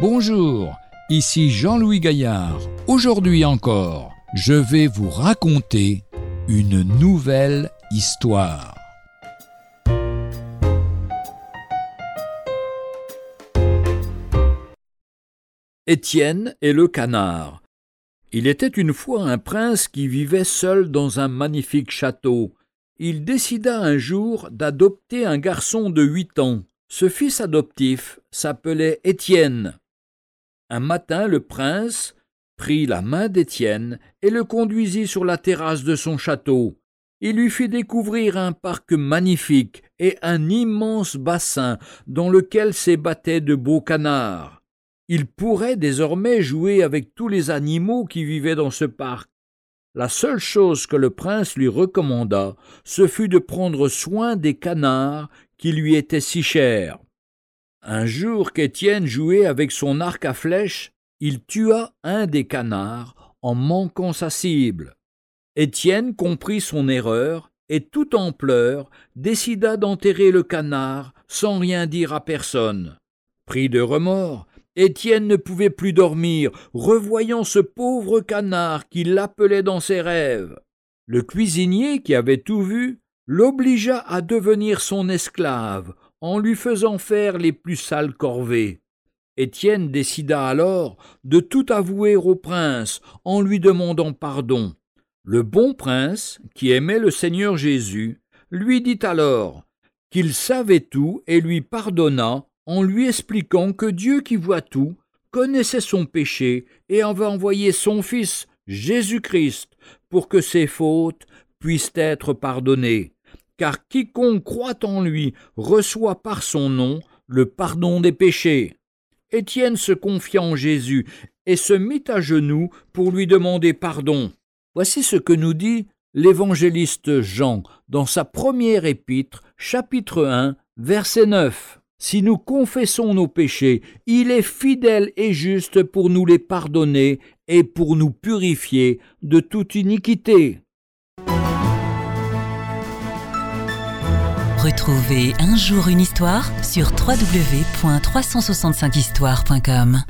Bonjour, ici Jean-Louis Gaillard. Aujourd'hui encore, je vais vous raconter une nouvelle histoire. Étienne et le canard. Il était une fois un prince qui vivait seul dans un magnifique château. Il décida un jour d'adopter un garçon de huit ans. Ce fils adoptif s'appelait Étienne. Un matin, le prince prit la main d'Étienne et le conduisit sur la terrasse de son château. Il lui fit découvrir un parc magnifique et un immense bassin dans lequel s'ébattaient de beaux canards. Il pourrait désormais jouer avec tous les animaux qui vivaient dans ce parc. La seule chose que le prince lui recommanda, ce fut de prendre soin des canards qui lui étaient si chers. Un jour qu'Étienne jouait avec son arc à flèche, il tua un des canards en manquant sa cible. Étienne comprit son erreur et tout en pleurs décida d'enterrer le canard sans rien dire à personne. Pris de remords, Étienne ne pouvait plus dormir, revoyant ce pauvre canard qui l'appelait dans ses rêves. Le cuisinier, qui avait tout vu, l'obligea à devenir son esclave, en lui faisant faire les plus sales corvées. Étienne décida alors de tout avouer au prince en lui demandant pardon. Le bon prince, qui aimait le Seigneur Jésus, lui dit alors qu'il savait tout et lui pardonna en lui expliquant que Dieu qui voit tout connaissait son péché et avait envoyé son Fils Jésus-Christ pour que ses fautes puissent être pardonnées car quiconque croit en lui reçoit par son nom le pardon des péchés. Étienne se confia en Jésus et se mit à genoux pour lui demander pardon. Voici ce que nous dit l'évangéliste Jean dans sa première épître, chapitre 1, verset 9. Si nous confessons nos péchés, il est fidèle et juste pour nous les pardonner et pour nous purifier de toute iniquité. Retrouvez un jour une histoire sur www.365histoire.com.